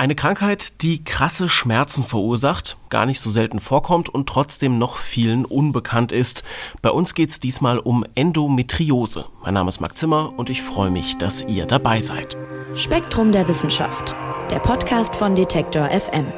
Eine Krankheit, die krasse Schmerzen verursacht, gar nicht so selten vorkommt und trotzdem noch vielen unbekannt ist. Bei uns geht es diesmal um Endometriose. Mein Name ist Marc Zimmer und ich freue mich, dass ihr dabei seid. Spektrum der Wissenschaft, der Podcast von Detektor FM.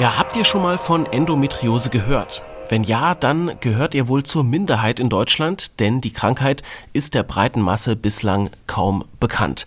Ja, habt ihr schon mal von Endometriose gehört? Wenn ja, dann gehört ihr wohl zur Minderheit in Deutschland, denn die Krankheit ist der breiten Masse bislang kaum bekannt.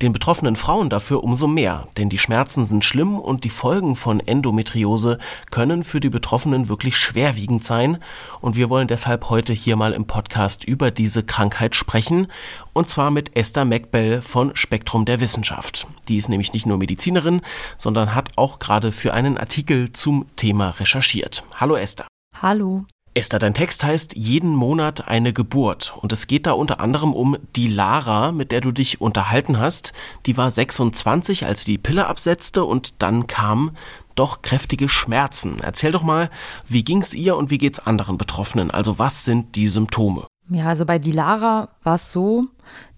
Den betroffenen Frauen dafür umso mehr, denn die Schmerzen sind schlimm und die Folgen von Endometriose können für die Betroffenen wirklich schwerwiegend sein. Und wir wollen deshalb heute hier mal im Podcast über diese Krankheit sprechen. Und zwar mit Esther McBell von Spektrum der Wissenschaft. Die ist nämlich nicht nur Medizinerin, sondern hat auch gerade für einen Artikel zum Thema recherchiert. Hallo Esther. Hallo. Esther, dein Text heißt Jeden Monat eine Geburt. Und es geht da unter anderem um die Lara, mit der du dich unterhalten hast. Die war 26, als sie die Pille absetzte und dann kamen doch kräftige Schmerzen. Erzähl doch mal, wie ging's ihr und wie geht's anderen Betroffenen? Also was sind die Symptome? Ja, also bei Dilara war es so,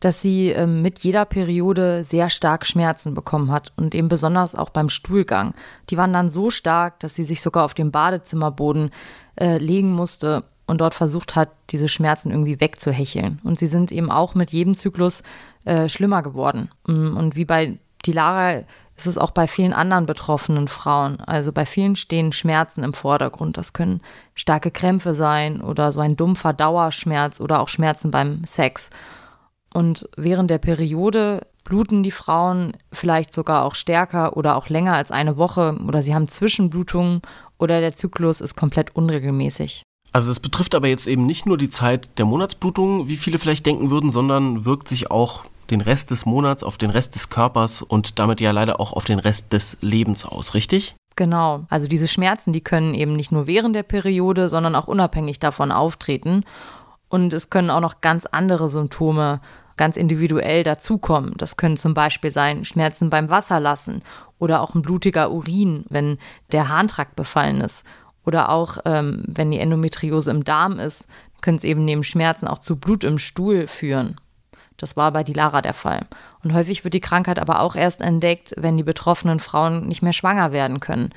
dass sie äh, mit jeder Periode sehr stark Schmerzen bekommen hat und eben besonders auch beim Stuhlgang. Die waren dann so stark, dass sie sich sogar auf dem Badezimmerboden äh, legen musste und dort versucht hat, diese Schmerzen irgendwie wegzuhecheln. Und sie sind eben auch mit jedem Zyklus äh, schlimmer geworden. Mm, und wie bei Dilara ist es auch bei vielen anderen betroffenen Frauen. Also bei vielen stehen Schmerzen im Vordergrund. Das können starke Krämpfe sein oder so ein dumpfer Dauerschmerz oder auch Schmerzen beim Sex. Und während der Periode bluten die Frauen vielleicht sogar auch stärker oder auch länger als eine Woche oder sie haben Zwischenblutungen oder der Zyklus ist komplett unregelmäßig. Also es betrifft aber jetzt eben nicht nur die Zeit der Monatsblutung, wie viele vielleicht denken würden, sondern wirkt sich auch den Rest des Monats auf den Rest des Körpers und damit ja leider auch auf den Rest des Lebens aus, richtig? Genau. Also diese Schmerzen, die können eben nicht nur während der Periode, sondern auch unabhängig davon auftreten. Und es können auch noch ganz andere Symptome ganz individuell dazukommen. Das können zum Beispiel sein Schmerzen beim Wasserlassen oder auch ein blutiger Urin, wenn der Harntrakt befallen ist. Oder auch, ähm, wenn die Endometriose im Darm ist, können es eben neben Schmerzen auch zu Blut im Stuhl führen. Das war bei Dilara der Fall. Und häufig wird die Krankheit aber auch erst entdeckt, wenn die betroffenen Frauen nicht mehr schwanger werden können.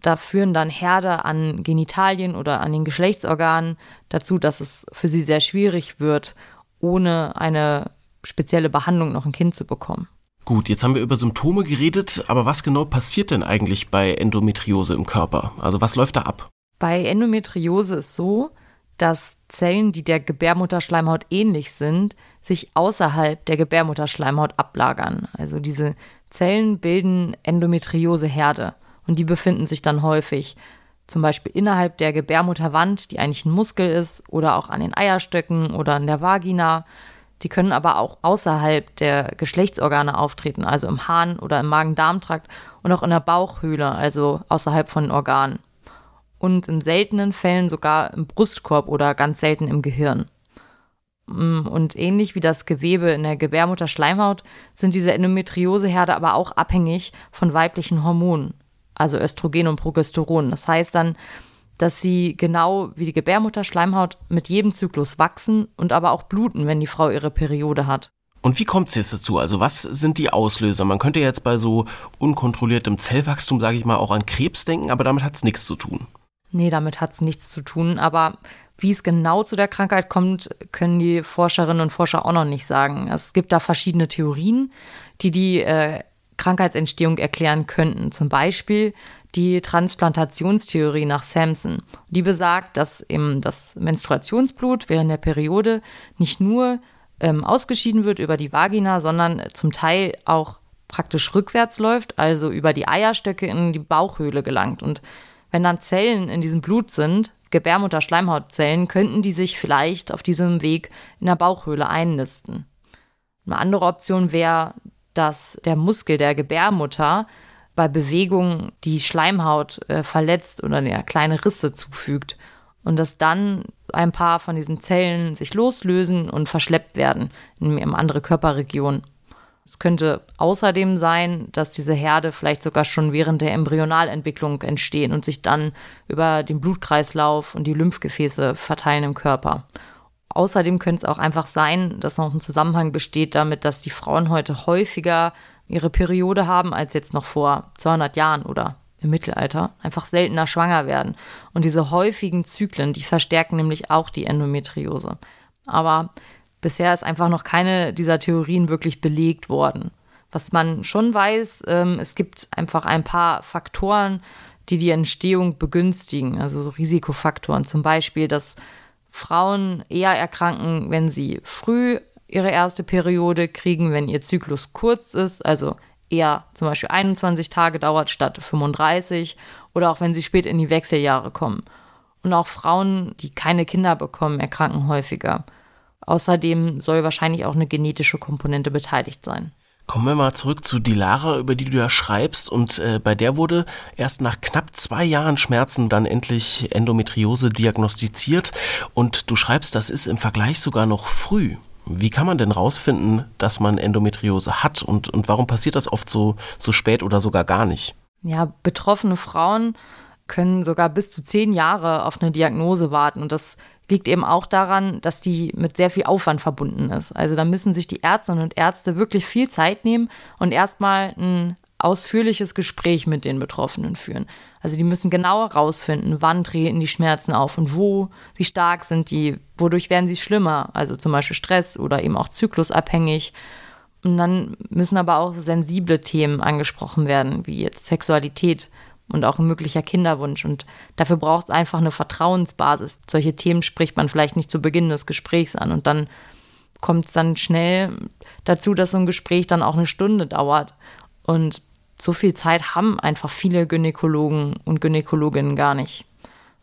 Da führen dann Herde an Genitalien oder an den Geschlechtsorganen dazu, dass es für sie sehr schwierig wird, ohne eine spezielle Behandlung noch ein Kind zu bekommen. Gut, jetzt haben wir über Symptome geredet, aber was genau passiert denn eigentlich bei Endometriose im Körper? Also was läuft da ab? Bei Endometriose ist so, dass Zellen, die der Gebärmutterschleimhaut ähnlich sind, sich außerhalb der Gebärmutterschleimhaut ablagern. Also diese Zellen bilden Endometrioseherde und die befinden sich dann häufig zum Beispiel innerhalb der Gebärmutterwand, die eigentlich ein Muskel ist, oder auch an den Eierstöcken oder an der Vagina. Die können aber auch außerhalb der Geschlechtsorgane auftreten, also im Harn oder im Magen-Darm-Trakt und auch in der Bauchhöhle, also außerhalb von Organen. Und in seltenen Fällen sogar im Brustkorb oder ganz selten im Gehirn. Mm, und ähnlich wie das Gewebe in der Gebärmutterschleimhaut sind diese Endometrioseherde aber auch abhängig von weiblichen Hormonen, also Östrogen und Progesteron. Das heißt dann, dass sie genau wie die Gebärmutterschleimhaut mit jedem Zyklus wachsen und aber auch bluten, wenn die Frau ihre Periode hat. Und wie kommt es jetzt dazu? Also was sind die Auslöser? Man könnte jetzt bei so unkontrolliertem Zellwachstum, sage ich mal, auch an Krebs denken, aber damit hat es nichts zu tun. Nee, damit hat es nichts zu tun. Aber wie es genau zu der Krankheit kommt, können die Forscherinnen und Forscher auch noch nicht sagen. Es gibt da verschiedene Theorien, die die äh, Krankheitsentstehung erklären könnten. Zum Beispiel die Transplantationstheorie nach Samson. Die besagt, dass eben das Menstruationsblut während der Periode nicht nur ähm, ausgeschieden wird über die Vagina, sondern zum Teil auch praktisch rückwärts läuft, also über die Eierstöcke in die Bauchhöhle gelangt. Und wenn dann Zellen in diesem Blut sind, Gebärmutter-Schleimhautzellen, könnten die sich vielleicht auf diesem Weg in der Bauchhöhle einnisten. Eine andere Option wäre, dass der Muskel der Gebärmutter bei Bewegung die Schleimhaut äh, verletzt oder ja, kleine Risse zufügt und dass dann ein paar von diesen Zellen sich loslösen und verschleppt werden in, in andere Körperregionen. Es könnte außerdem sein, dass diese Herde vielleicht sogar schon während der Embryonalentwicklung entstehen und sich dann über den Blutkreislauf und die Lymphgefäße verteilen im Körper. Außerdem könnte es auch einfach sein, dass noch ein Zusammenhang besteht damit, dass die Frauen heute häufiger ihre Periode haben als jetzt noch vor 200 Jahren oder im Mittelalter, einfach seltener schwanger werden. Und diese häufigen Zyklen, die verstärken nämlich auch die Endometriose. Aber bisher ist einfach noch keine dieser Theorien wirklich belegt worden. Was man schon weiß, ähm, es gibt einfach ein paar Faktoren, die die Entstehung begünstigen, also so Risikofaktoren. Zum Beispiel, dass Frauen eher erkranken, wenn sie früh ihre erste Periode kriegen, wenn ihr Zyklus kurz ist, also eher zum Beispiel 21 Tage dauert statt 35 oder auch wenn sie spät in die Wechseljahre kommen. Und auch Frauen, die keine Kinder bekommen, erkranken häufiger. Außerdem soll wahrscheinlich auch eine genetische Komponente beteiligt sein. Kommen wir mal zurück zu Dilara, über die du ja schreibst. Und äh, bei der wurde erst nach knapp zwei Jahren Schmerzen dann endlich Endometriose diagnostiziert. Und du schreibst, das ist im Vergleich sogar noch früh. Wie kann man denn rausfinden, dass man Endometriose hat und, und warum passiert das oft so, so spät oder sogar gar nicht? Ja, betroffene Frauen können sogar bis zu zehn Jahre auf eine Diagnose warten. Und das liegt eben auch daran, dass die mit sehr viel Aufwand verbunden ist. Also da müssen sich die Ärztinnen und Ärzte wirklich viel Zeit nehmen und erstmal ein ausführliches Gespräch mit den Betroffenen führen. Also die müssen genau herausfinden, wann treten die Schmerzen auf und wo, wie stark sind die, wodurch werden sie schlimmer, also zum Beispiel Stress oder eben auch zyklusabhängig. Und dann müssen aber auch sensible Themen angesprochen werden, wie jetzt Sexualität und auch ein möglicher Kinderwunsch. Und dafür braucht es einfach eine Vertrauensbasis. Solche Themen spricht man vielleicht nicht zu Beginn des Gesprächs an. Und dann kommt es dann schnell dazu, dass so ein Gespräch dann auch eine Stunde dauert. Und so viel Zeit haben einfach viele Gynäkologen und Gynäkologinnen gar nicht.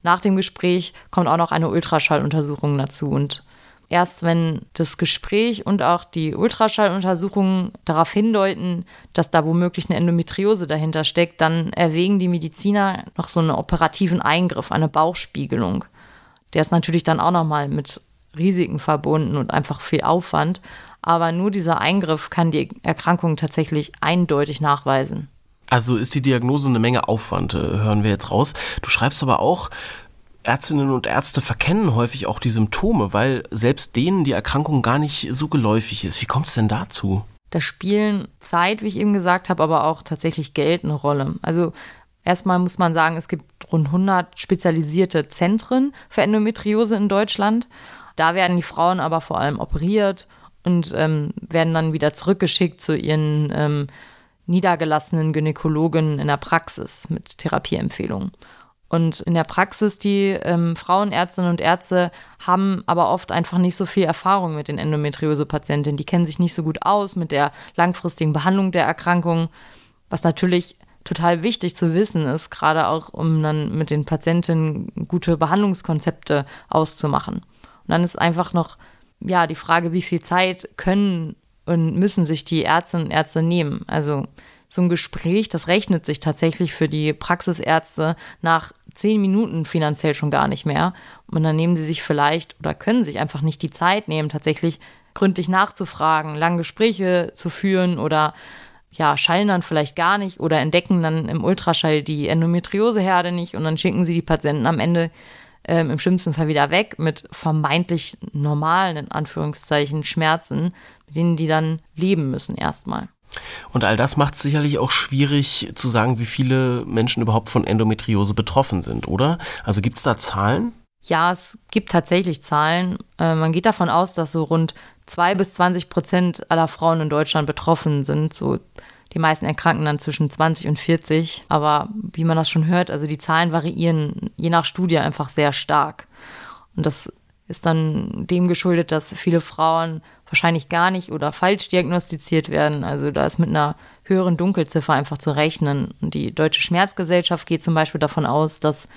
Nach dem Gespräch kommt auch noch eine Ultraschalluntersuchung dazu. Und Erst wenn das Gespräch und auch die Ultraschalluntersuchungen darauf hindeuten, dass da womöglich eine Endometriose dahinter steckt, dann erwägen die Mediziner noch so einen operativen Eingriff, eine Bauchspiegelung. Der ist natürlich dann auch nochmal mit Risiken verbunden und einfach viel Aufwand. Aber nur dieser Eingriff kann die Erkrankung tatsächlich eindeutig nachweisen. Also ist die Diagnose eine Menge Aufwand, äh, hören wir jetzt raus. Du schreibst aber auch, Ärztinnen und Ärzte verkennen häufig auch die Symptome, weil selbst denen die Erkrankung gar nicht so geläufig ist. Wie kommt es denn dazu? Da spielen Zeit, wie ich eben gesagt habe, aber auch tatsächlich Geld eine Rolle. Also erstmal muss man sagen, es gibt rund 100 spezialisierte Zentren für Endometriose in Deutschland. Da werden die Frauen aber vor allem operiert und ähm, werden dann wieder zurückgeschickt zu ihren ähm, niedergelassenen Gynäkologen in der Praxis mit Therapieempfehlungen. Und in der Praxis, die ähm, Frauenärztinnen und Ärzte haben aber oft einfach nicht so viel Erfahrung mit den Endometriose-Patientinnen. Die kennen sich nicht so gut aus mit der langfristigen Behandlung der Erkrankung, was natürlich total wichtig zu wissen ist, gerade auch um dann mit den Patientinnen gute Behandlungskonzepte auszumachen. Und dann ist einfach noch ja die Frage, wie viel Zeit können und müssen sich die Ärztinnen und Ärzte nehmen. Also so ein Gespräch, das rechnet sich tatsächlich für die Praxisärzte nach zehn Minuten finanziell schon gar nicht mehr. Und dann nehmen sie sich vielleicht oder können sich einfach nicht die Zeit nehmen, tatsächlich gründlich nachzufragen, lange Gespräche zu führen oder ja, schallen dann vielleicht gar nicht oder entdecken dann im Ultraschall die Endometrioseherde nicht und dann schicken sie die Patienten am Ende ähm, im schlimmsten Fall wieder weg mit vermeintlich normalen, in Anführungszeichen, Schmerzen, mit denen die dann leben müssen erstmal. Und all das macht es sicherlich auch schwierig zu sagen, wie viele Menschen überhaupt von Endometriose betroffen sind, oder? Also gibt es da Zahlen? Ja, es gibt tatsächlich Zahlen. Äh, man geht davon aus, dass so rund 2 bis 20 Prozent aller Frauen in Deutschland betroffen sind. So die meisten erkranken dann zwischen 20 und 40. Aber wie man das schon hört, also die Zahlen variieren je nach Studie einfach sehr stark. Und das ist dann dem geschuldet, dass viele Frauen wahrscheinlich gar nicht oder falsch diagnostiziert werden. Also da ist mit einer höheren Dunkelziffer einfach zu rechnen. Und die Deutsche Schmerzgesellschaft geht zum Beispiel davon aus, dass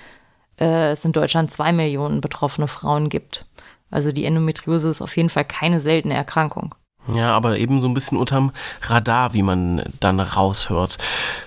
äh, es in Deutschland zwei Millionen betroffene Frauen gibt. Also die Endometriose ist auf jeden Fall keine seltene Erkrankung. Ja, aber eben so ein bisschen unterm Radar, wie man dann raushört.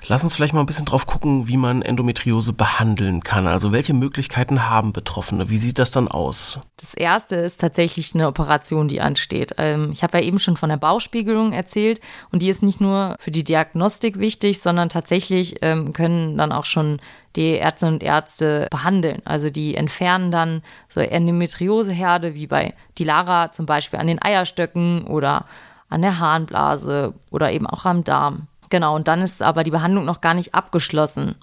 Lass uns vielleicht mal ein bisschen drauf gucken, wie man Endometriose behandeln kann. Also welche Möglichkeiten haben Betroffene? Wie sieht das dann aus? Das erste ist tatsächlich eine Operation, die ansteht. Ähm, ich habe ja eben schon von der Bauchspiegelung erzählt und die ist nicht nur für die Diagnostik wichtig, sondern tatsächlich ähm, können dann auch schon die Ärztinnen und Ärzte behandeln. Also die entfernen dann so Endometrioseherde wie bei Dilara zum Beispiel an den Eierstöcken oder an der Harnblase oder eben auch am Darm. Genau, und dann ist aber die Behandlung noch gar nicht abgeschlossen.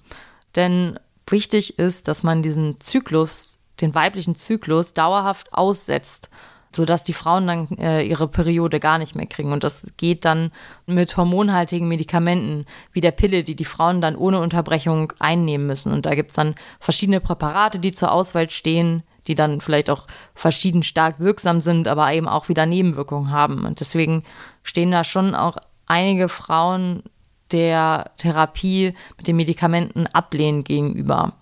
Denn wichtig ist, dass man diesen Zyklus, den weiblichen Zyklus, dauerhaft aussetzt sodass die Frauen dann äh, ihre Periode gar nicht mehr kriegen. Und das geht dann mit hormonhaltigen Medikamenten wie der Pille, die die Frauen dann ohne Unterbrechung einnehmen müssen. Und da gibt es dann verschiedene Präparate, die zur Auswahl stehen, die dann vielleicht auch verschieden stark wirksam sind, aber eben auch wieder Nebenwirkungen haben. Und deswegen stehen da schon auch einige Frauen der Therapie mit den Medikamenten ablehnend gegenüber.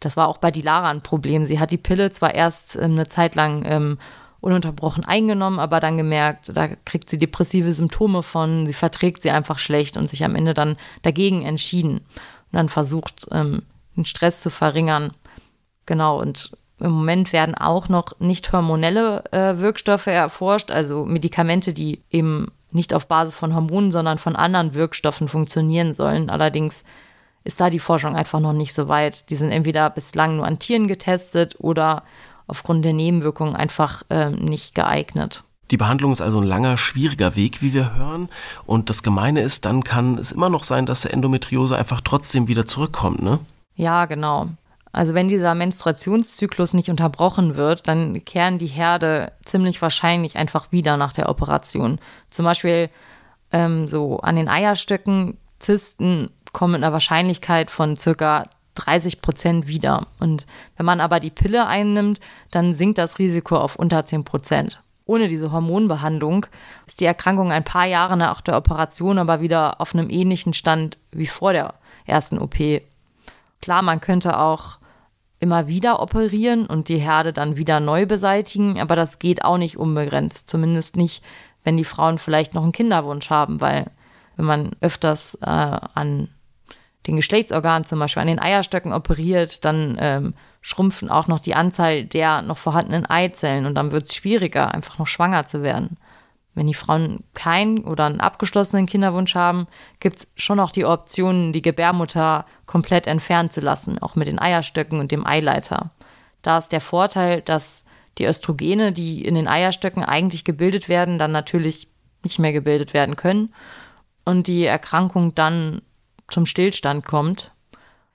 Das war auch bei Dilara ein Problem. Sie hat die Pille zwar erst ähm, eine Zeit lang ähm, ununterbrochen eingenommen, aber dann gemerkt, da kriegt sie depressive Symptome von, sie verträgt sie einfach schlecht und sich am Ende dann dagegen entschieden und dann versucht, ähm, den Stress zu verringern. Genau, und im Moment werden auch noch nicht hormonelle äh, Wirkstoffe erforscht, also Medikamente, die eben nicht auf Basis von Hormonen, sondern von anderen Wirkstoffen funktionieren sollen. Allerdings ist da die Forschung einfach noch nicht so weit. Die sind entweder bislang nur an Tieren getestet oder aufgrund der Nebenwirkungen einfach äh, nicht geeignet. Die Behandlung ist also ein langer, schwieriger Weg, wie wir hören. Und das Gemeine ist, dann kann es immer noch sein, dass der Endometriose einfach trotzdem wieder zurückkommt, ne? Ja, genau. Also wenn dieser Menstruationszyklus nicht unterbrochen wird, dann kehren die Herde ziemlich wahrscheinlich einfach wieder nach der Operation. Zum Beispiel ähm, so an den Eierstöcken, Zysten kommen mit einer Wahrscheinlichkeit von circa 30 Prozent wieder. Und wenn man aber die Pille einnimmt, dann sinkt das Risiko auf unter 10 Prozent. Ohne diese Hormonbehandlung ist die Erkrankung ein paar Jahre nach der Operation aber wieder auf einem ähnlichen Stand wie vor der ersten OP. Klar, man könnte auch immer wieder operieren und die Herde dann wieder neu beseitigen, aber das geht auch nicht unbegrenzt. Zumindest nicht, wenn die Frauen vielleicht noch einen Kinderwunsch haben, weil wenn man öfters äh, an den Geschlechtsorganen zum Beispiel an den Eierstöcken operiert, dann ähm, schrumpfen auch noch die Anzahl der noch vorhandenen Eizellen und dann wird es schwieriger, einfach noch schwanger zu werden. Wenn die Frauen keinen oder einen abgeschlossenen Kinderwunsch haben, gibt es schon noch die Option, die Gebärmutter komplett entfernen zu lassen, auch mit den Eierstöcken und dem Eileiter. Da ist der Vorteil, dass die Östrogene, die in den Eierstöcken eigentlich gebildet werden, dann natürlich nicht mehr gebildet werden können und die Erkrankung dann zum Stillstand kommt.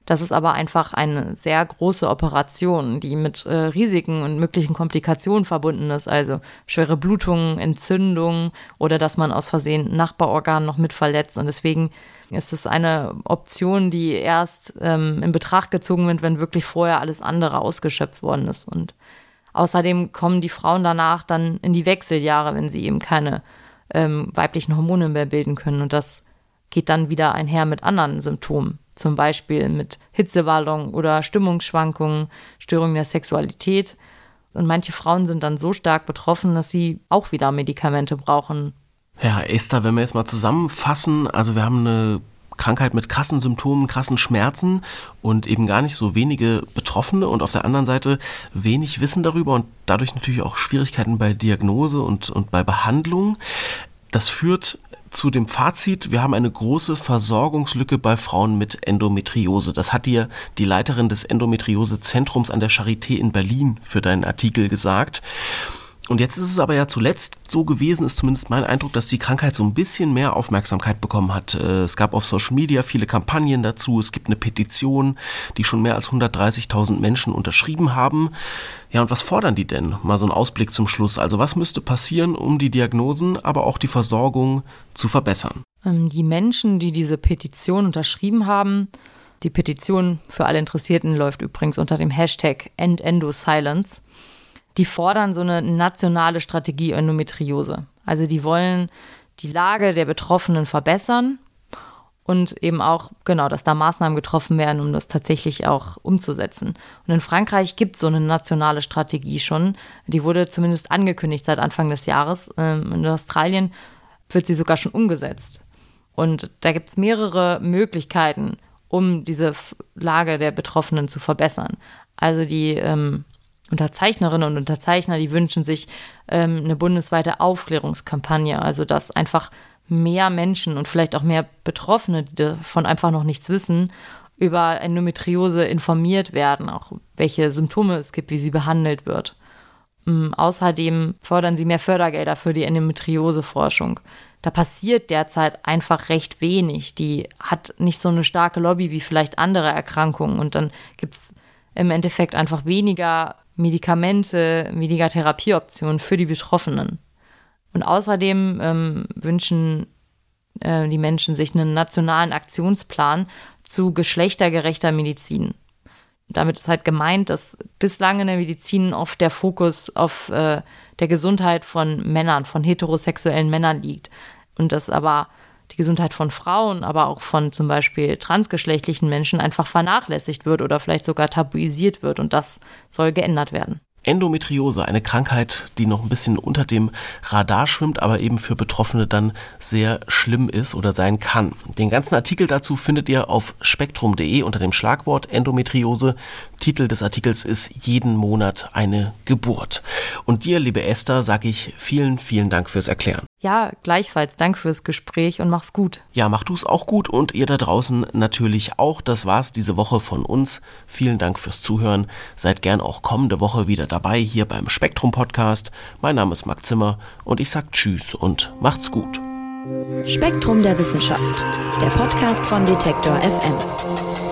Das ist aber einfach eine sehr große Operation, die mit äh, Risiken und möglichen Komplikationen verbunden ist, also schwere Blutungen, Entzündungen oder dass man aus Versehen Nachbarorgan noch mit verletzt. Und deswegen ist es eine Option, die erst ähm, in Betracht gezogen wird, wenn wirklich vorher alles andere ausgeschöpft worden ist. Und außerdem kommen die Frauen danach dann in die Wechseljahre, wenn sie eben keine ähm, weiblichen Hormone mehr bilden können. Und das geht dann wieder einher mit anderen Symptomen, zum Beispiel mit Hitzewallung oder Stimmungsschwankungen, Störungen der Sexualität. Und manche Frauen sind dann so stark betroffen, dass sie auch wieder Medikamente brauchen. Ja, Esther, wenn wir jetzt mal zusammenfassen, also wir haben eine Krankheit mit krassen Symptomen, krassen Schmerzen und eben gar nicht so wenige Betroffene und auf der anderen Seite wenig Wissen darüber und dadurch natürlich auch Schwierigkeiten bei Diagnose und, und bei Behandlung. Das führt zu dem Fazit, wir haben eine große Versorgungslücke bei Frauen mit Endometriose. Das hat dir die Leiterin des Endometriosezentrums an der Charité in Berlin für deinen Artikel gesagt. Und jetzt ist es aber ja zuletzt so gewesen, ist zumindest mein Eindruck, dass die Krankheit so ein bisschen mehr Aufmerksamkeit bekommen hat. Äh, es gab auf Social Media viele Kampagnen dazu. Es gibt eine Petition, die schon mehr als 130.000 Menschen unterschrieben haben. Ja, und was fordern die denn? Mal so ein Ausblick zum Schluss. Also was müsste passieren, um die Diagnosen, aber auch die Versorgung zu verbessern? Ähm, die Menschen, die diese Petition unterschrieben haben, die Petition für alle Interessierten läuft übrigens unter dem Hashtag EndEndoSilence die fordern so eine nationale Strategie Endometriose. Also die wollen die Lage der Betroffenen verbessern und eben auch, genau, dass da Maßnahmen getroffen werden, um das tatsächlich auch umzusetzen. Und in Frankreich gibt es so eine nationale Strategie schon. Die wurde zumindest angekündigt seit Anfang des Jahres. Ähm, in Australien wird sie sogar schon umgesetzt. Und da gibt es mehrere Möglichkeiten, um diese Lage der Betroffenen zu verbessern. Also die ähm, Unterzeichnerinnen und Unterzeichner, die wünschen sich ähm, eine bundesweite Aufklärungskampagne, also dass einfach mehr Menschen und vielleicht auch mehr Betroffene, die davon einfach noch nichts wissen, über Endometriose informiert werden, auch welche Symptome es gibt, wie sie behandelt wird. Ähm, außerdem fordern sie mehr Fördergelder für die Endometrioseforschung. Da passiert derzeit einfach recht wenig. Die hat nicht so eine starke Lobby wie vielleicht andere Erkrankungen. Und dann gibt es im Endeffekt einfach weniger Medikamente, weniger Therapieoptionen für die Betroffenen. Und außerdem ähm, wünschen äh, die Menschen sich einen nationalen Aktionsplan zu geschlechtergerechter Medizin. Damit ist halt gemeint, dass bislang in der Medizin oft der Fokus auf äh, der Gesundheit von Männern, von heterosexuellen Männern liegt. Und dass aber die Gesundheit von Frauen, aber auch von zum Beispiel transgeschlechtlichen Menschen einfach vernachlässigt wird oder vielleicht sogar tabuisiert wird. Und das soll geändert werden. Endometriose, eine Krankheit, die noch ein bisschen unter dem Radar schwimmt, aber eben für Betroffene dann sehr schlimm ist oder sein kann. Den ganzen Artikel dazu findet ihr auf spektrum.de unter dem Schlagwort Endometriose. Titel des Artikels ist Jeden Monat eine Geburt. Und dir, liebe Esther, sage ich vielen, vielen Dank fürs Erklären. Ja, gleichfalls. Dank fürs Gespräch und mach's gut. Ja, mach du's auch gut und ihr da draußen natürlich auch. Das war's diese Woche von uns. Vielen Dank fürs Zuhören. Seid gern auch kommende Woche wieder dabei hier beim Spektrum Podcast. Mein Name ist Marc Zimmer und ich sag Tschüss und macht's gut. Spektrum der Wissenschaft, der Podcast von Detektor FM.